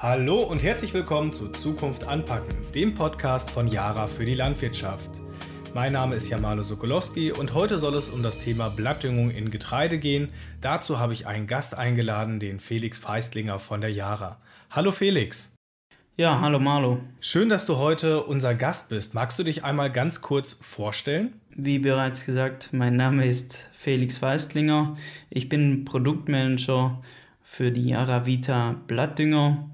Hallo und herzlich willkommen zu Zukunft anpacken, dem Podcast von Yara für die Landwirtschaft. Mein Name ist Jamalo Sokolowski und heute soll es um das Thema Blattdüngung in Getreide gehen. Dazu habe ich einen Gast eingeladen, den Felix Feistlinger von der Yara. Hallo Felix. Ja, hallo Marlo. Schön, dass du heute unser Gast bist. Magst du dich einmal ganz kurz vorstellen? Wie bereits gesagt, mein Name ist Felix Feistlinger. Ich bin Produktmanager für die Yara Vita Blattdünger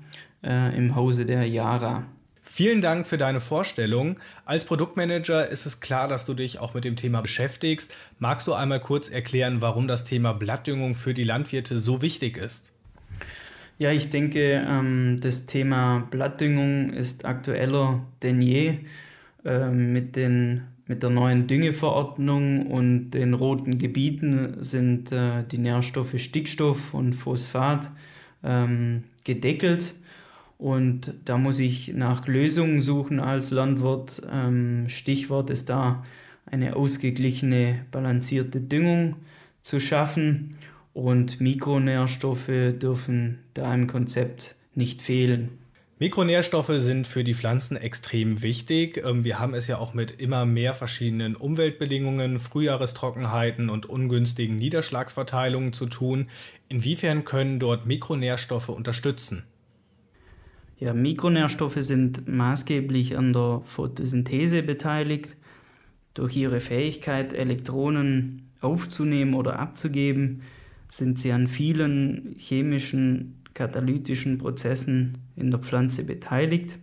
äh, im Hause der Yara. Vielen Dank für deine Vorstellung. Als Produktmanager ist es klar, dass du dich auch mit dem Thema beschäftigst. Magst du einmal kurz erklären, warum das Thema Blattdüngung für die Landwirte so wichtig ist? Ja, ich denke, ähm, das Thema Blattdüngung ist aktueller denn je. Ähm, mit, den, mit der neuen Düngeverordnung und den roten Gebieten sind äh, die Nährstoffe Stickstoff und Phosphat ähm, gedeckelt. Und da muss ich nach Lösungen suchen als Landwirt. Ähm, Stichwort ist da eine ausgeglichene, balancierte Düngung zu schaffen. Und Mikronährstoffe dürfen da im Konzept nicht fehlen. Mikronährstoffe sind für die Pflanzen extrem wichtig. Ähm, wir haben es ja auch mit immer mehr verschiedenen Umweltbedingungen, Frühjahrestrockenheiten und ungünstigen Niederschlagsverteilungen zu tun. Inwiefern können dort Mikronährstoffe unterstützen? Ja, Mikronährstoffe sind maßgeblich an der Photosynthese beteiligt. Durch ihre Fähigkeit, Elektronen aufzunehmen oder abzugeben, sind sie an vielen chemischen, katalytischen Prozessen in der Pflanze beteiligt.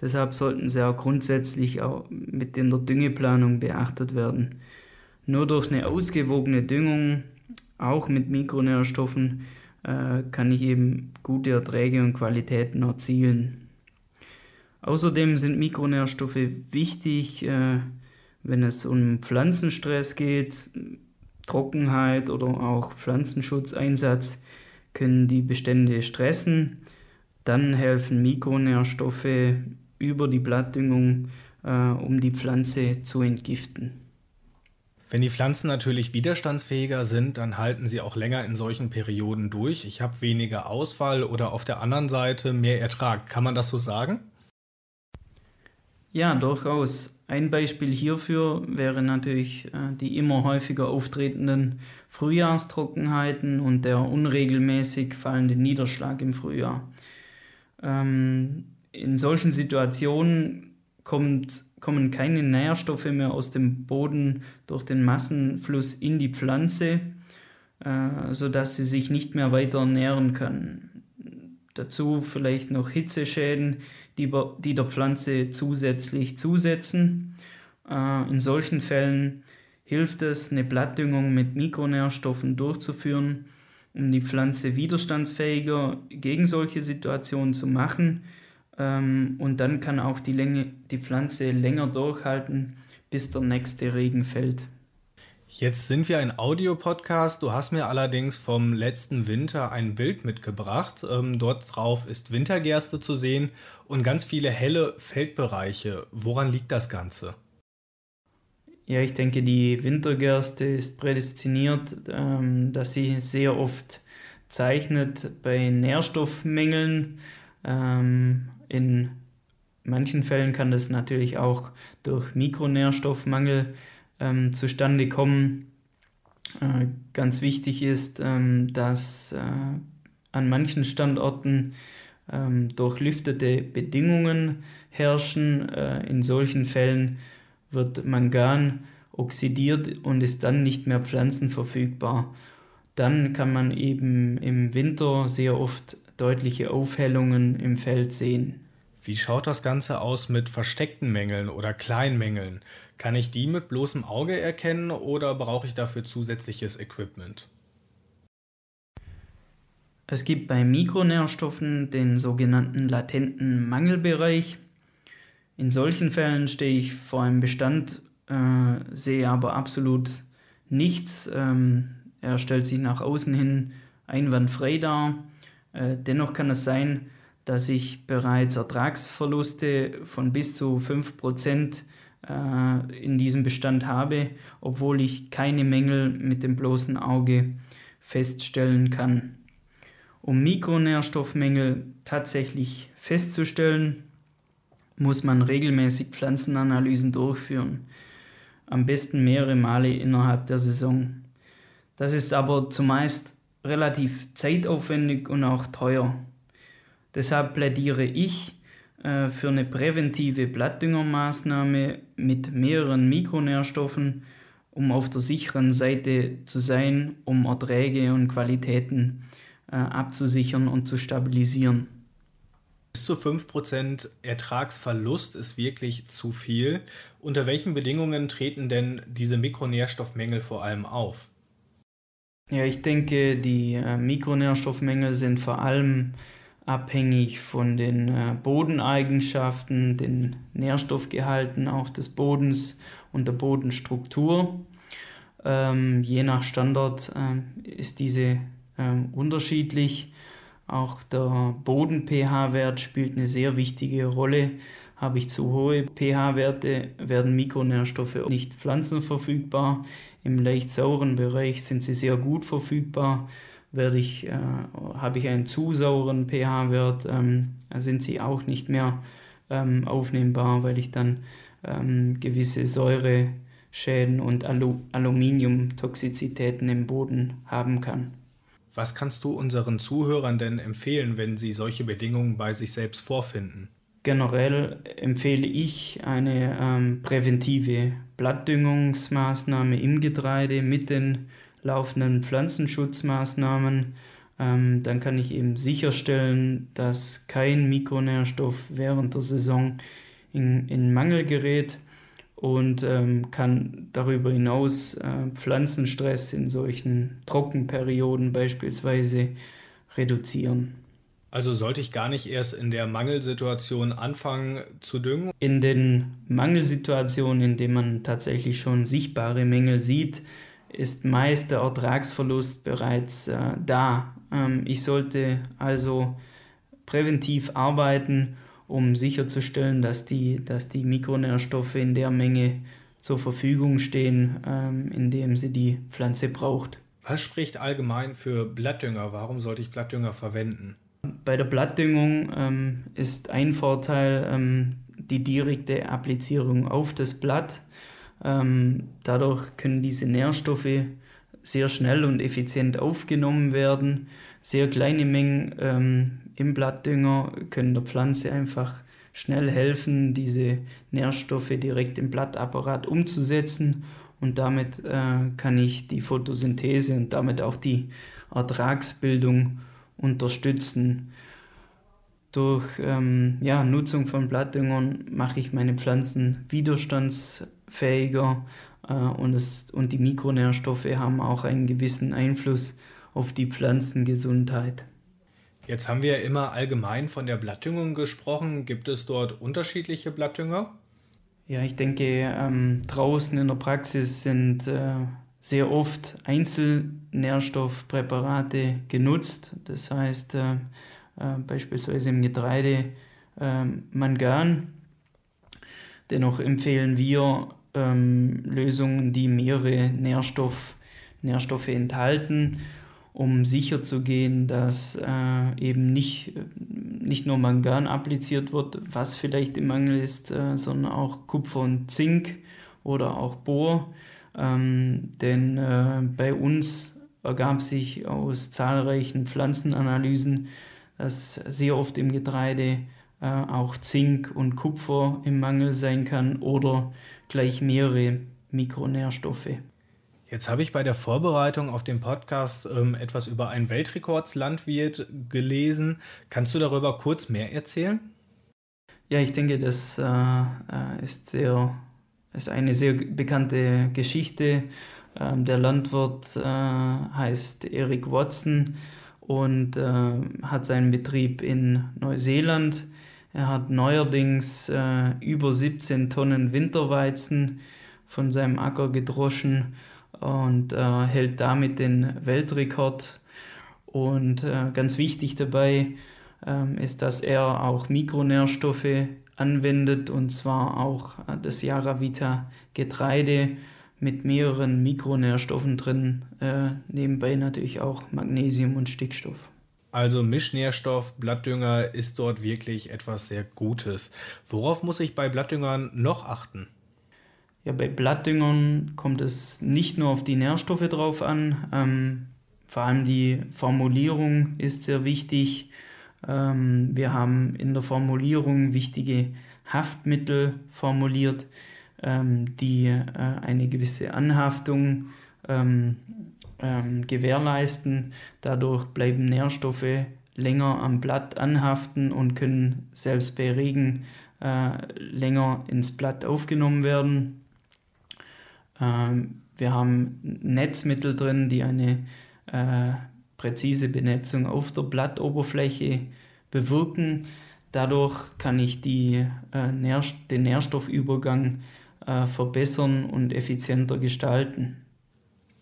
Deshalb sollten sie auch grundsätzlich auch mit in der Düngeplanung beachtet werden. Nur durch eine ausgewogene Düngung, auch mit Mikronährstoffen, äh, kann ich eben gute Erträge und Qualitäten erzielen. Außerdem sind Mikronährstoffe wichtig, äh, wenn es um Pflanzenstress geht, Trockenheit oder auch Pflanzenschutzeinsatz können die Bestände stressen. Dann helfen Mikronährstoffe über die Blattdüngung, äh, um die Pflanze zu entgiften. Wenn die Pflanzen natürlich widerstandsfähiger sind, dann halten sie auch länger in solchen Perioden durch. Ich habe weniger Ausfall oder auf der anderen Seite mehr Ertrag. Kann man das so sagen? Ja, durchaus. Ein Beispiel hierfür wäre natürlich äh, die immer häufiger auftretenden Frühjahrstrockenheiten und der unregelmäßig fallende Niederschlag im Frühjahr. Ähm, in solchen Situationen kommt, kommen keine Nährstoffe mehr aus dem Boden durch den Massenfluss in die Pflanze, äh, sodass sie sich nicht mehr weiter ernähren kann. Dazu vielleicht noch Hitzeschäden, die, die der Pflanze zusätzlich zusetzen. Äh, in solchen Fällen hilft es, eine Blattdüngung mit Mikronährstoffen durchzuführen, um die Pflanze widerstandsfähiger gegen solche Situationen zu machen ähm, und dann kann auch die, Länge, die Pflanze länger durchhalten, bis der nächste Regen fällt. Jetzt sind wir ein Audiopodcast. Du hast mir allerdings vom letzten Winter ein Bild mitgebracht. Ähm, dort drauf ist Wintergerste zu sehen und ganz viele helle Feldbereiche. Woran liegt das Ganze? Ja, ich denke, die Wintergerste ist prädestiniert, ähm, dass sie sehr oft zeichnet bei Nährstoffmängeln. Ähm, in manchen Fällen kann das natürlich auch durch Mikronährstoffmangel ähm, zustande kommen. Äh, ganz wichtig ist, ähm, dass äh, an manchen Standorten ähm, durchlüftete Bedingungen herrschen. Äh, in solchen Fällen wird Mangan oxidiert und ist dann nicht mehr pflanzenverfügbar. Dann kann man eben im Winter sehr oft deutliche Aufhellungen im Feld sehen. Wie schaut das Ganze aus mit versteckten Mängeln oder Kleinmängeln? Kann ich die mit bloßem Auge erkennen oder brauche ich dafür zusätzliches Equipment? Es gibt bei Mikronährstoffen den sogenannten latenten Mangelbereich. In solchen Fällen stehe ich vor einem Bestand, äh, sehe aber absolut nichts. Ähm, er stellt sich nach außen hin einwandfrei dar. Äh, dennoch kann es sein, dass ich bereits Ertragsverluste von bis zu 5% äh, in diesem Bestand habe, obwohl ich keine Mängel mit dem bloßen Auge feststellen kann. Um Mikronährstoffmängel tatsächlich festzustellen, muss man regelmäßig Pflanzenanalysen durchführen. Am besten mehrere Male innerhalb der Saison. Das ist aber zumeist relativ zeitaufwendig und auch teuer. Deshalb plädiere ich äh, für eine präventive Blattdüngermaßnahme mit mehreren Mikronährstoffen, um auf der sicheren Seite zu sein, um Erträge und Qualitäten äh, abzusichern und zu stabilisieren. Bis zu 5% Ertragsverlust ist wirklich zu viel. Unter welchen Bedingungen treten denn diese Mikronährstoffmängel vor allem auf? Ja, ich denke, die äh, Mikronährstoffmängel sind vor allem abhängig von den äh, Bodeneigenschaften, den Nährstoffgehalten auch des Bodens und der Bodenstruktur. Ähm, je nach Standort äh, ist diese äh, unterschiedlich. Auch der Boden-pH-Wert spielt eine sehr wichtige Rolle. Habe ich zu hohe pH-Werte, werden Mikronährstoffe nicht pflanzenverfügbar. Im leicht sauren Bereich sind sie sehr gut verfügbar. Werde ich, äh, habe ich einen zu sauren pH-Wert, ähm, sind sie auch nicht mehr ähm, aufnehmbar, weil ich dann ähm, gewisse Säureschäden und Alu Aluminiumtoxizitäten im Boden haben kann. Was kannst du unseren Zuhörern denn empfehlen, wenn sie solche Bedingungen bei sich selbst vorfinden? Generell empfehle ich eine ähm, präventive Blattdüngungsmaßnahme im Getreide mit den laufenden Pflanzenschutzmaßnahmen. Ähm, dann kann ich eben sicherstellen, dass kein Mikronährstoff während der Saison in, in Mangel gerät und ähm, kann darüber hinaus äh, Pflanzenstress in solchen Trockenperioden beispielsweise reduzieren. Also sollte ich gar nicht erst in der Mangelsituation anfangen zu düngen? In den Mangelsituationen, in denen man tatsächlich schon sichtbare Mängel sieht, ist meist der Ertragsverlust bereits äh, da. Ähm, ich sollte also präventiv arbeiten um sicherzustellen, dass die, dass die Mikronährstoffe in der Menge zur Verfügung stehen, ähm, indem sie die Pflanze braucht. Was spricht allgemein für Blattdünger? Warum sollte ich Blattdünger verwenden? Bei der Blattdüngung ähm, ist ein Vorteil ähm, die direkte Applizierung auf das Blatt. Ähm, dadurch können diese Nährstoffe sehr schnell und effizient aufgenommen werden. Sehr kleine Mengen ähm, im Blattdünger können der Pflanze einfach schnell helfen, diese Nährstoffe direkt im Blattapparat umzusetzen und damit äh, kann ich die Photosynthese und damit auch die Ertragsbildung unterstützen. Durch ähm, ja, Nutzung von Blattdüngern mache ich meine Pflanzen widerstandsfähiger äh, und, es, und die Mikronährstoffe haben auch einen gewissen Einfluss auf die Pflanzengesundheit. Jetzt haben wir ja immer allgemein von der Blattdüngung gesprochen. Gibt es dort unterschiedliche Blattdünger? Ja, ich denke, ähm, draußen in der Praxis sind äh, sehr oft Einzelnährstoffpräparate genutzt. Das heißt, äh, äh, beispielsweise im Getreide ähm, Mangan. Dennoch empfehlen wir ähm, Lösungen, die mehrere Nährstoff, Nährstoffe enthalten um sicher zu gehen, dass äh, eben nicht, nicht nur Mangan appliziert wird, was vielleicht im Mangel ist, äh, sondern auch Kupfer und Zink oder auch Bohr. Ähm, denn äh, bei uns ergab sich aus zahlreichen Pflanzenanalysen, dass sehr oft im Getreide äh, auch Zink und Kupfer im Mangel sein kann oder gleich mehrere Mikronährstoffe. Jetzt habe ich bei der Vorbereitung auf den Podcast ähm, etwas über einen Weltrekordslandwirt gelesen. Kannst du darüber kurz mehr erzählen? Ja, ich denke, das äh, äh ist, sehr, ist eine sehr bekannte Geschichte. Ähm, der Landwirt äh, heißt Eric Watson und äh, hat seinen Betrieb in Neuseeland. Er hat neuerdings äh, über 17 Tonnen Winterweizen von seinem Acker gedroschen und hält damit den Weltrekord. Und ganz wichtig dabei ähm, ist, dass er auch Mikronährstoffe anwendet und zwar auch äh, das Yaravita Getreide mit mehreren Mikronährstoffen drin, äh, nebenbei natürlich auch Magnesium und Stickstoff. Also Mischnährstoff, Blattdünger ist dort wirklich etwas sehr Gutes. Worauf muss ich bei Blattdüngern noch achten? Ja, bei Blattdüngern kommt es nicht nur auf die Nährstoffe drauf an, ähm, vor allem die Formulierung ist sehr wichtig. Ähm, wir haben in der Formulierung wichtige Haftmittel formuliert, ähm, die äh, eine gewisse Anhaftung ähm, ähm, gewährleisten. Dadurch bleiben Nährstoffe länger am Blatt anhaften und können selbst bei Regen äh, länger ins Blatt aufgenommen werden. Ähm, wir haben Netzmittel drin, die eine äh, präzise Benetzung auf der Blattoberfläche bewirken. Dadurch kann ich die, äh, Nährst den Nährstoffübergang äh, verbessern und effizienter gestalten.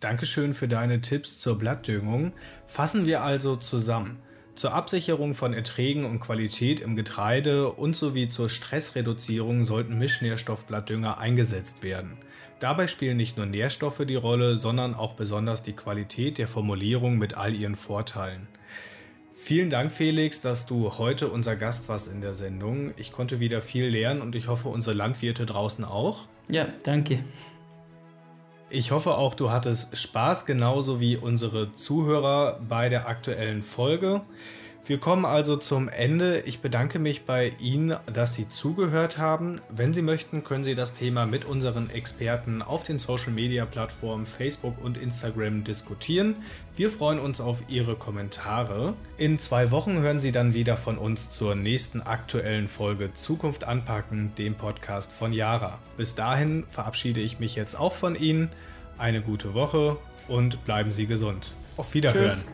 Dankeschön für deine Tipps zur Blattdüngung. Fassen wir also zusammen. Zur Absicherung von Erträgen und Qualität im Getreide und sowie zur Stressreduzierung sollten Mischnährstoffblattdünger eingesetzt werden. Dabei spielen nicht nur Nährstoffe die Rolle, sondern auch besonders die Qualität der Formulierung mit all ihren Vorteilen. Vielen Dank, Felix, dass du heute unser Gast warst in der Sendung. Ich konnte wieder viel lernen und ich hoffe, unsere Landwirte draußen auch. Ja, danke. Ich hoffe auch, du hattest Spaß, genauso wie unsere Zuhörer bei der aktuellen Folge. Wir kommen also zum Ende. Ich bedanke mich bei Ihnen, dass Sie zugehört haben. Wenn Sie möchten, können Sie das Thema mit unseren Experten auf den Social-Media-Plattformen Facebook und Instagram diskutieren. Wir freuen uns auf Ihre Kommentare. In zwei Wochen hören Sie dann wieder von uns zur nächsten aktuellen Folge Zukunft anpacken, dem Podcast von Yara. Bis dahin verabschiede ich mich jetzt auch von Ihnen. Eine gute Woche und bleiben Sie gesund. Auf Wiederhören. Tschüss.